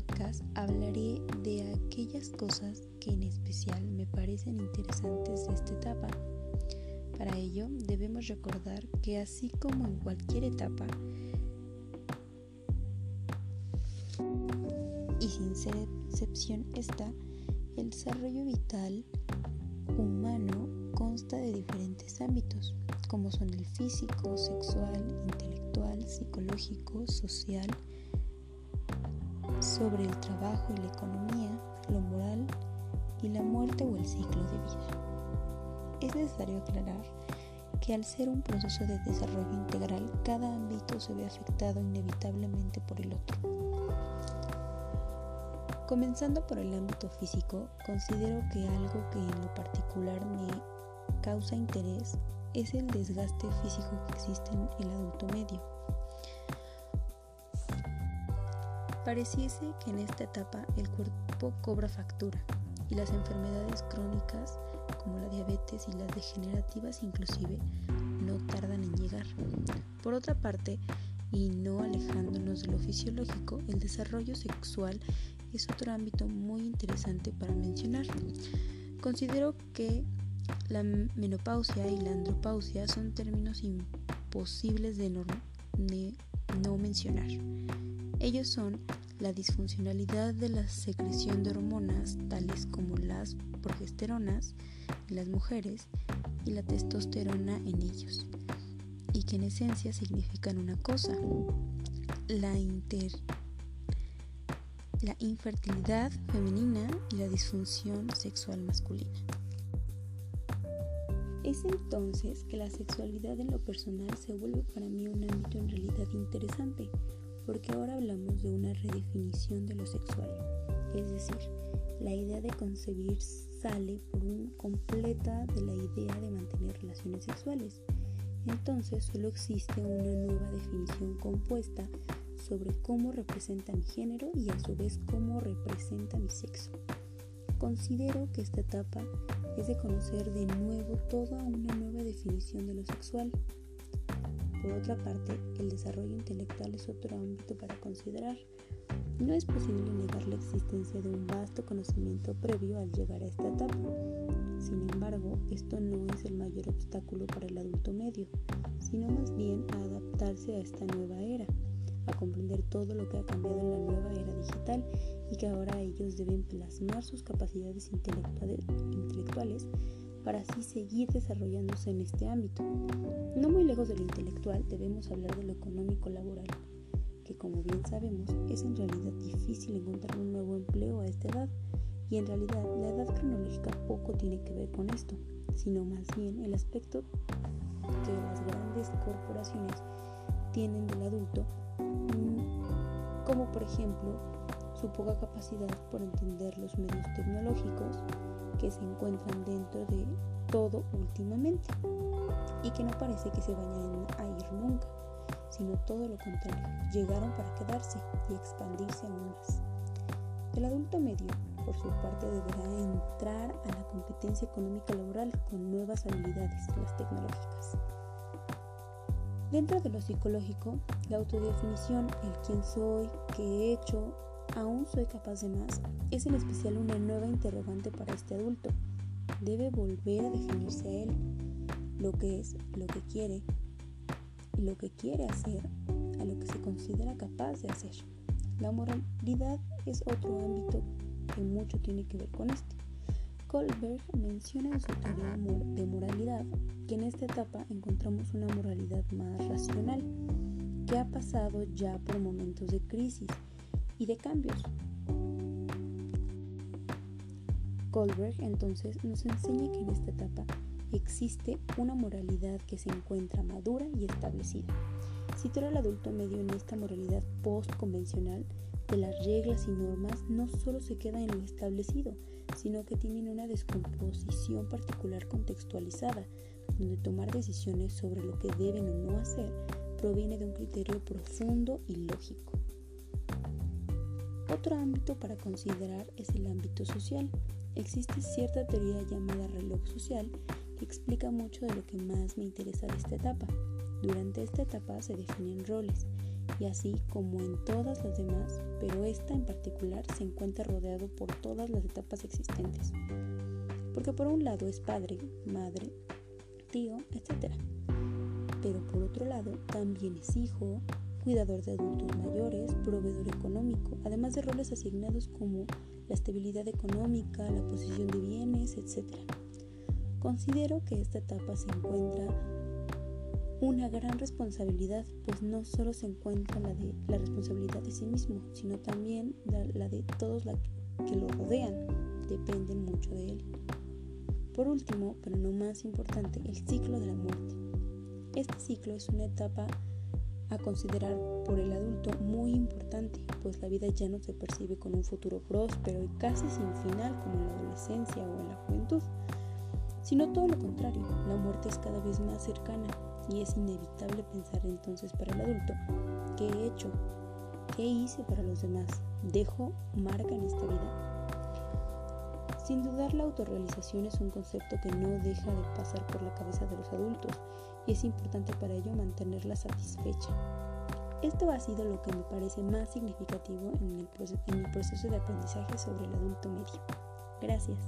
podcast hablaré de aquellas cosas que en especial me parecen interesantes de esta etapa. Para ello debemos recordar que así como en cualquier etapa, y sin ser excepción esta, el desarrollo vital humano consta de diferentes ámbitos, como son el físico, sexual, intelectual, psicológico, social, sobre el trabajo y la economía, lo moral y la muerte o el ciclo de vida. Es necesario aclarar que al ser un proceso de desarrollo integral, cada ámbito se ve afectado inevitablemente por el otro. Comenzando por el ámbito físico, considero que algo que en lo particular me causa interés es el desgaste físico que existe en el adulto medio. Pareciese que en esta etapa el cuerpo cobra factura y las enfermedades crónicas como la diabetes y las degenerativas inclusive no tardan en llegar. Por otra parte, y no alejándonos de lo fisiológico, el desarrollo sexual es otro ámbito muy interesante para mencionar. Considero que la menopausia y la andropausia son términos imposibles de no, de no mencionar. Ellos son la disfuncionalidad de la secreción de hormonas tales como las progesteronas en las mujeres y la testosterona en ellos, y que en esencia significan una cosa, la, inter, la infertilidad femenina y la disfunción sexual masculina. Es entonces que la sexualidad en lo personal se vuelve para mí un ámbito en realidad interesante, porque ahora hablamos de una redefinición de lo sexual, es decir, la idea de concebir sale por un completa de la idea de mantener relaciones sexuales. Entonces solo existe una nueva definición compuesta sobre cómo representa mi género y a su vez cómo representa mi sexo. Considero que esta etapa es de conocer de nuevo toda una nueva definición de lo sexual, por otra parte, el desarrollo intelectual es otro ámbito para considerar. No es posible negar la existencia de un vasto conocimiento previo al llegar a esta etapa. Sin embargo, esto no es el mayor obstáculo para el adulto medio, sino más bien a adaptarse a esta nueva era, a comprender todo lo que ha cambiado en la nueva era digital y que ahora ellos deben plasmar sus capacidades intelectuales para así seguir desarrollándose en este ámbito. No muy lejos de lo intelectual debemos hablar de lo económico laboral, que como bien sabemos es en realidad difícil encontrar un nuevo empleo a esta edad y en realidad la edad cronológica poco tiene que ver con esto, sino más bien el aspecto que las grandes corporaciones tienen del adulto, como por ejemplo su poca capacidad por entender los medios tecnológicos, que se encuentran dentro de todo últimamente y que no parece que se vayan a ir nunca, sino todo lo contrario, llegaron para quedarse y expandirse aún más. El adulto medio, por su parte, deberá entrar a la competencia económica laboral con nuevas habilidades, las tecnológicas. Dentro de lo psicológico, la autodefinición, el quién soy, qué he hecho, aún soy capaz de más, es en especial una nueva interrogante para este adulto. Debe volver a definirse a él, lo que es, lo que quiere, lo que quiere hacer, a lo que se considera capaz de hacer. La moralidad es otro ámbito que mucho tiene que ver con este. Kohlberg menciona en su teoría de moralidad que en esta etapa encontramos una moralidad más racional, que ha pasado ya por momentos de crisis y de cambios. Goldberg entonces nos enseña que en esta etapa existe una moralidad que se encuentra madura y establecida. Situar al adulto medio en esta moralidad post-convencional de las reglas y normas no solo se queda en lo establecido, sino que tienen una descomposición particular contextualizada, donde tomar decisiones sobre lo que deben o no hacer proviene de un criterio profundo y lógico. Otro ámbito para considerar es el ámbito social. Existe cierta teoría llamada reloj social que explica mucho de lo que más me interesa de esta etapa. Durante esta etapa se definen roles y así como en todas las demás, pero esta en particular se encuentra rodeado por todas las etapas existentes. Porque por un lado es padre, madre, tío, etc. Pero por otro lado también es hijo, cuidador de adultos mayores, proveedor económico, además de roles asignados como la estabilidad económica, la posición de bienes, etc. Considero que esta etapa se encuentra una gran responsabilidad, pues no solo se encuentra la de la responsabilidad de sí mismo, sino también la, de todos los que lo rodean, dependen mucho de él. Por último, pero no más importante, el ciclo de la muerte. Este ciclo es una etapa a considerar por el adulto muy importante, pues la vida ya no se percibe con un futuro próspero y casi sin final como en la adolescencia o en la juventud, sino todo lo contrario, la muerte es cada vez más cercana y es inevitable pensar entonces para el adulto, ¿qué he hecho? ¿Qué hice para los demás? ¿Dejo marca en esta vida? Sin dudar, la autorrealización es un concepto que no deja de pasar por la cabeza de los adultos y es importante para ello mantenerla satisfecha. Esto ha sido lo que me parece más significativo en, el, proceso de aprendizaje sobre el adulto medio. Gracias.